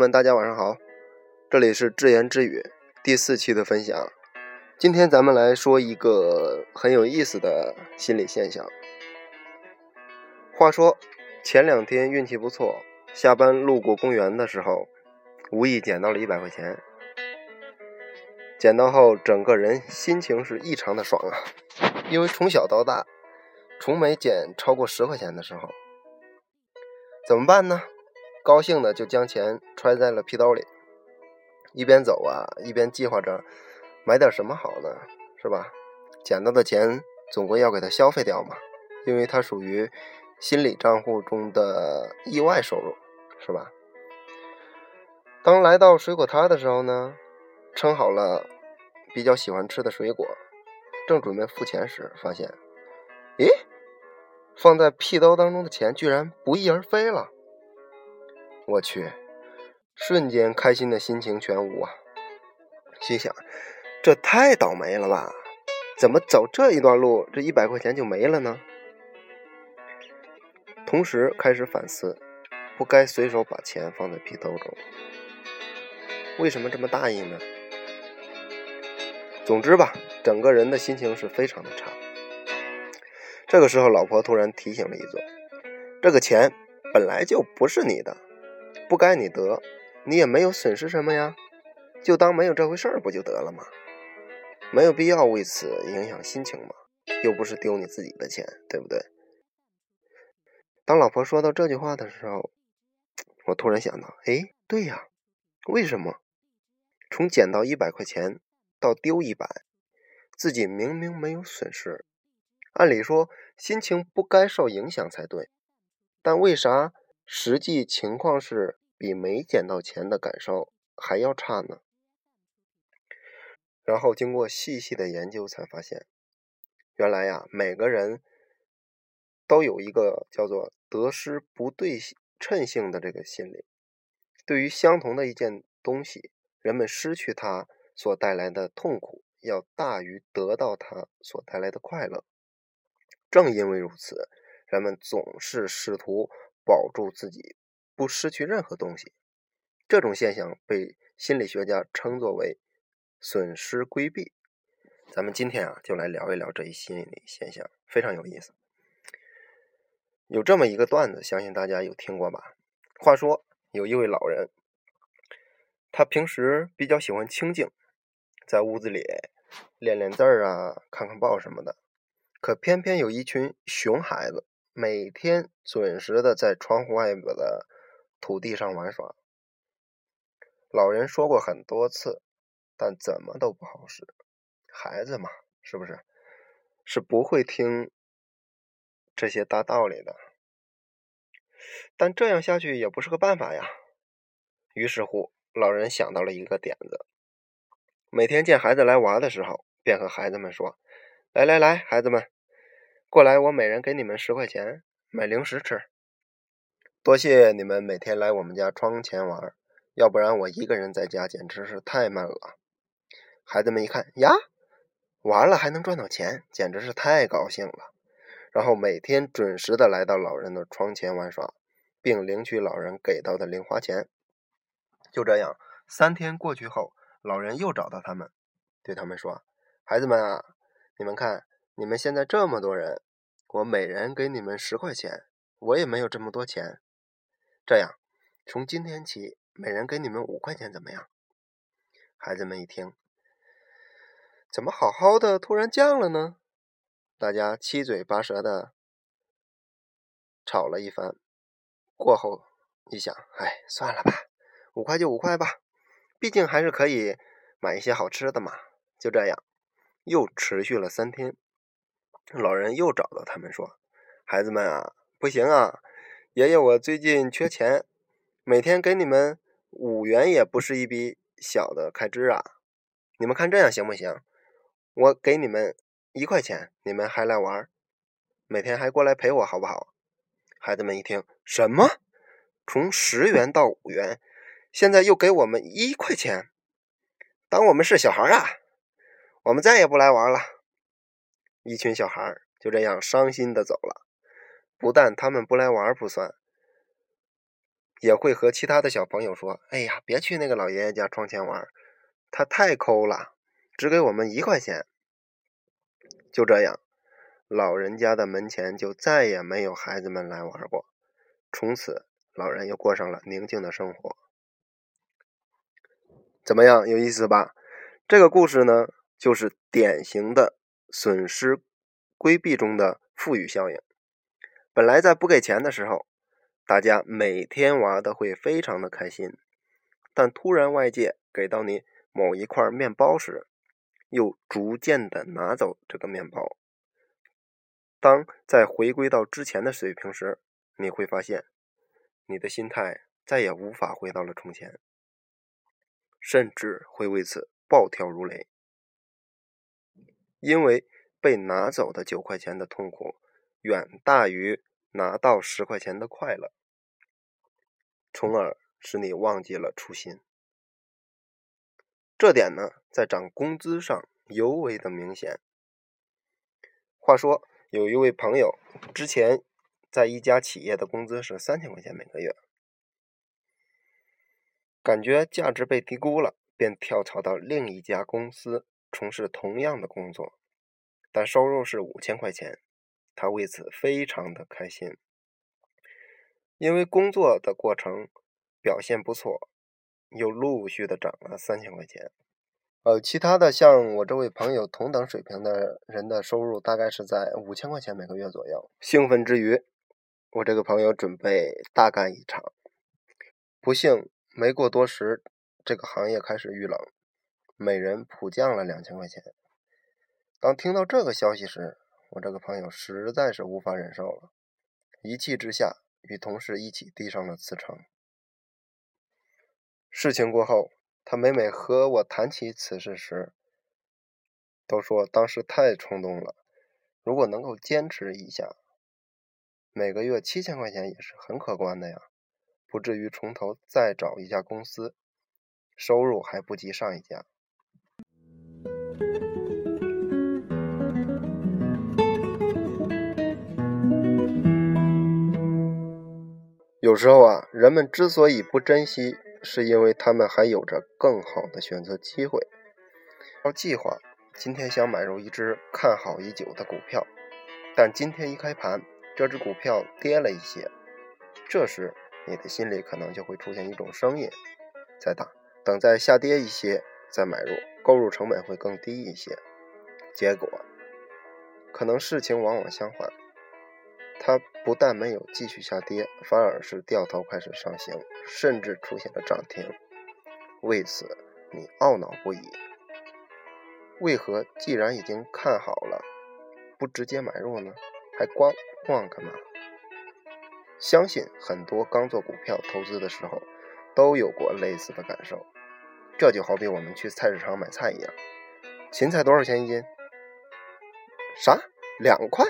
们，大家晚上好，这里是自言自语第四期的分享。今天咱们来说一个很有意思的心理现象。话说前两天运气不错，下班路过公园的时候，无意捡到了一百块钱。捡到后，整个人心情是异常的爽啊！因为从小到大，从没捡超过十块钱的时候。怎么办呢？高兴的就将钱揣在了皮兜里，一边走啊，一边计划着买点什么好呢？是吧？捡到的钱总归要给它消费掉嘛，因为它属于心理账户中的意外收入，是吧？当来到水果摊的时候呢，称好了比较喜欢吃的水果，正准备付钱时，发现，咦，放在屁兜当中的钱居然不翼而飞了。我去，瞬间开心的心情全无啊！心想，这太倒霉了吧？怎么走这一段路，这一百块钱就没了呢？同时开始反思，不该随手把钱放在皮兜中。为什么这么大意呢？总之吧，整个人的心情是非常的差。这个时候，老婆突然提醒了一嘴：“这个钱本来就不是你的。”不该你得，你也没有损失什么呀，就当没有这回事儿不就得了吗？没有必要为此影响心情嘛，又不是丢你自己的钱，对不对？当老婆说到这句话的时候，我突然想到，哎，对呀，为什么从捡到一百块钱到丢一百，自己明明没有损失，按理说心情不该受影响才对，但为啥实际情况是？比没捡到钱的感受还要差呢。然后经过细细的研究，才发现，原来呀，每个人都有一个叫做得失不对称性的这个心理。对于相同的一件东西，人们失去它所带来的痛苦要大于得到它所带来的快乐。正因为如此，人们总是试图保住自己。不失去任何东西，这种现象被心理学家称作为损失规避。咱们今天啊，就来聊一聊这一心理现象，非常有意思。有这么一个段子，相信大家有听过吧？话说有一位老人，他平时比较喜欢清静，在屋子里练练字儿啊，看看报什么的。可偏偏有一群熊孩子，每天准时的在窗户外边的。土地上玩耍，老人说过很多次，但怎么都不好使。孩子嘛，是不是？是不会听这些大道理的。但这样下去也不是个办法呀。于是乎，老人想到了一个点子：每天见孩子来玩的时候，便和孩子们说：“来来来，孩子们，过来，我每人给你们十块钱，买零食吃。”多谢你们每天来我们家窗前玩，要不然我一个人在家简直是太闷了。孩子们一看呀，玩了还能赚到钱，简直是太高兴了。然后每天准时的来到老人的窗前玩耍，并领取老人给到的零花钱。就这样，三天过去后，老人又找到他们，对他们说：“孩子们啊，你们看，你们现在这么多人，我每人给你们十块钱，我也没有这么多钱。”这样，从今天起，每人给你们五块钱，怎么样？孩子们一听，怎么好好的突然降了呢？大家七嘴八舌的吵了一番。过后一想，哎，算了吧，五块就五块吧，毕竟还是可以买一些好吃的嘛。就这样，又持续了三天。老人又找到他们说：“孩子们啊，不行啊。”爷爷，我最近缺钱，每天给你们五元也不是一笔小的开支啊！你们看这样行不行？我给你们一块钱，你们还来玩，每天还过来陪我，好不好？孩子们一听，什么？从十元到五元，现在又给我们一块钱，当我们是小孩啊？我们再也不来玩了。一群小孩就这样伤心的走了。不但他们不来玩不算，也会和其他的小朋友说：“哎呀，别去那个老爷爷家窗前玩，他太抠了，只给我们一块钱。”就这样，老人家的门前就再也没有孩子们来玩过。从此，老人又过上了宁静的生活。怎么样，有意思吧？这个故事呢，就是典型的损失规避中的富裕效应。本来在不给钱的时候，大家每天玩的会非常的开心，但突然外界给到你某一块面包时，又逐渐的拿走这个面包。当再回归到之前的水平时，你会发现，你的心态再也无法回到了从前，甚至会为此暴跳如雷，因为被拿走的九块钱的痛苦远大于拿到十块钱的快乐，从而使你忘记了初心。这点呢，在涨工资上尤为的明显。话说，有一位朋友之前在一家企业的工资是三千块钱每个月，感觉价值被低估了，便跳槽到另一家公司从事同样的工作，但收入是五千块钱，他为此非常的开心，因为工作的过程表现不错。又陆续的涨了三千块钱，呃，其他的像我这位朋友同等水平的人的收入大概是在五千块钱每个月左右。兴奋之余，我这个朋友准备大干一场。不幸没过多时，这个行业开始遇冷，每人普降了两千块钱。当听到这个消息时，我这个朋友实在是无法忍受了，一气之下与同事一起递上了辞呈。事情过后，他每每和我谈起此事时，都说当时太冲动了。如果能够坚持一下，每个月七千块钱也是很可观的呀，不至于从头再找一家公司，收入还不及上一家。有时候啊，人们之所以不珍惜。是因为他们还有着更好的选择机会。要计划今天想买入一只看好已久的股票，但今天一开盘，这只股票跌了一些，这时你的心里可能就会出现一种声音：再打，等再下跌一些再买入，购入成本会更低一些。结果，可能事情往往相反。它不但没有继续下跌，反而是掉头开始上行，甚至出现了涨停。为此，你懊恼不已。为何既然已经看好了，不直接买入呢？还观望干嘛？相信很多刚做股票投资的时候，都有过类似的感受。这就好比我们去菜市场买菜一样，芹菜多少钱一斤？啥？两块？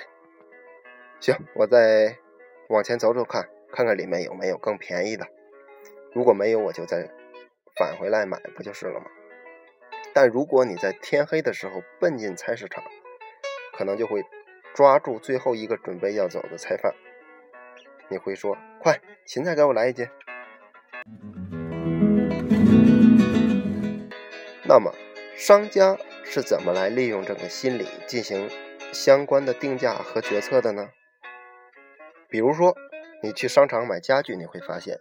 行，我再往前走走看，看看里面有没有更便宜的。如果没有，我就再返回来买，不就是了吗？但如果你在天黑的时候奔进菜市场，可能就会抓住最后一个准备要走的菜贩。你会说：“快，芹菜给我来一斤。”那么，商家是怎么来利用这个心理进行相关的定价和决策的呢？比如说，你去商场买家具，你会发现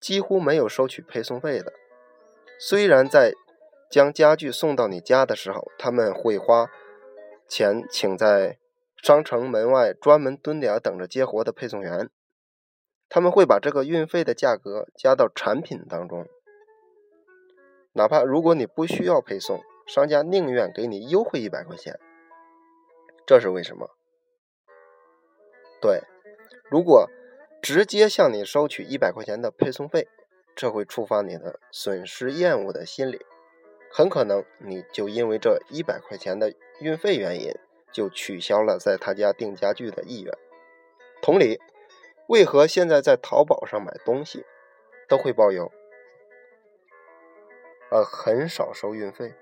几乎没有收取配送费的。虽然在将家具送到你家的时候，他们会花钱请在商城门外专门蹲点等着接活的配送员，他们会把这个运费的价格加到产品当中。哪怕如果你不需要配送，商家宁愿给你优惠一百块钱。这是为什么？对。如果直接向你收取一百块钱的配送费，这会触发你的损失厌恶的心理，很可能你就因为这一百块钱的运费原因，就取消了在他家订家具的意愿。同理，为何现在在淘宝上买东西都会包邮，而很少收运费？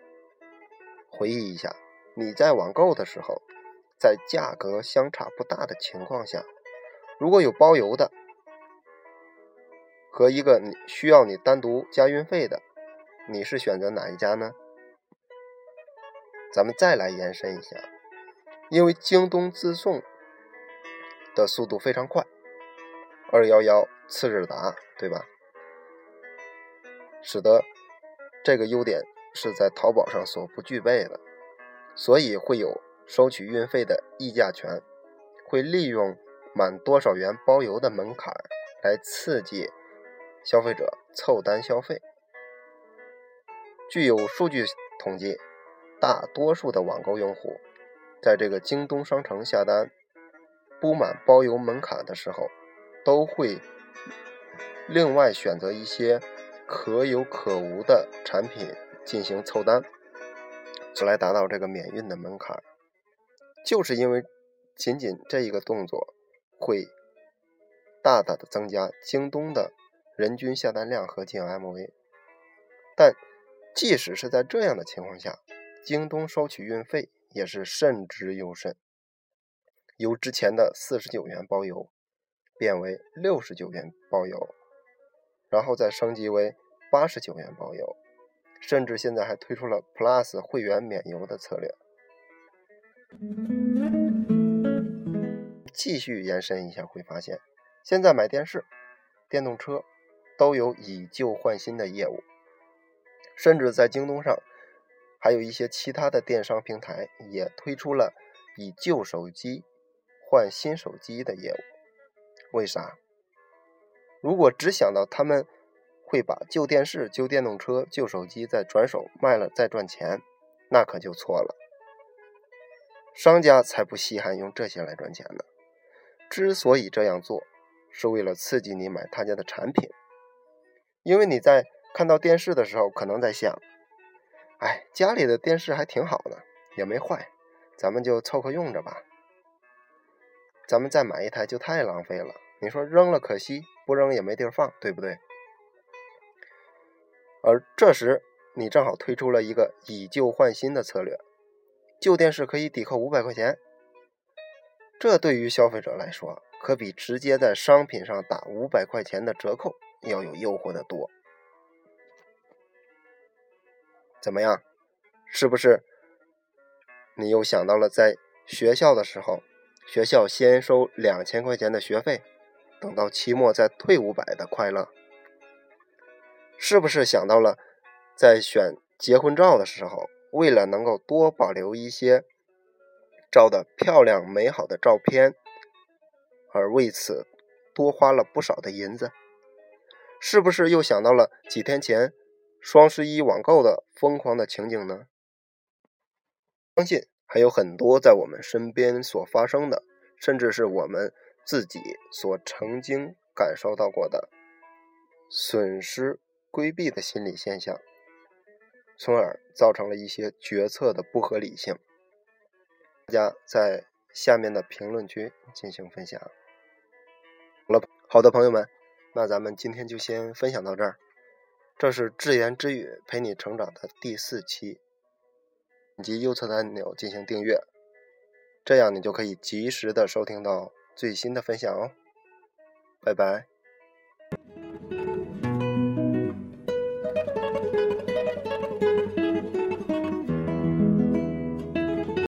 回忆一下，你在网购的时候，在价格相差不大的情况下。如果有包邮的，和一个你需要你单独加运费的，你是选择哪一家呢？咱们再来延伸一下，因为京东自送的速度非常快，二幺幺次日达，对吧？使得这个优点是在淘宝上所不具备的，所以会有收取运费的议价权，会利用满多少元包邮的门槛来刺激消费者凑单消费。据有数据统计。大多数的网购用户，在这个京东商城下单不满包邮门槛的时候，都会另外选择一些可有可无的产品进行凑单，来达到这个免运的门槛。就是因为仅仅这一个动作，会大大的增加京东的人均下单量和 GMV。但即使是在这样的情况下，京东收取运费也是慎之又慎，由之前的四十九元包邮变为六十九元包邮，然后再升级为八十九元包邮，甚至现在还推出了 Plus 会员免邮的策略。继续延伸一下，会发现现在买电视、电动车都有以旧换新的业务，甚至在京东上。还有一些其他的电商平台也推出了以旧手机换新手机的业务。为啥？如果只想到他们会把旧电视、旧电动车、旧手机再转手卖了再赚钱，那可就错了。商家才不稀罕用这些来赚钱呢。之所以这样做，是为了刺激你买他家的产品。因为你在看到电视的时候，可能在想。哎，家里的电视还挺好的，也没坏，咱们就凑合用着吧。咱们再买一台就太浪费了，你说扔了可惜，不扔也没地儿放，对不对？而这时你正好推出了一个以旧换新的策略，旧电视可以抵扣五百块钱，这对于消费者来说，可比直接在商品上打五百块钱的折扣要有诱惑的多。怎么样？是不是你又想到了在学校的时候，学校先收两千块钱的学费，等到期末再退五百的快乐？是不是想到了在选结婚照的时候，为了能够多保留一些照的漂亮美好的照片，而为此多花了不少的银子？是不是又想到了几天前？双十一网购的疯狂的情景呢？相信还有很多在我们身边所发生的，甚至是我们自己所曾经感受到过的损失规避的心理现象，从而造成了一些决策的不合理性。大家在下面的评论区进行分享。好了，好的朋友们，那咱们今天就先分享到这儿。这是智言之语陪你成长的第四期，点击右侧的按钮进行订阅，这样你就可以及时的收听到最新的分享哦。拜拜。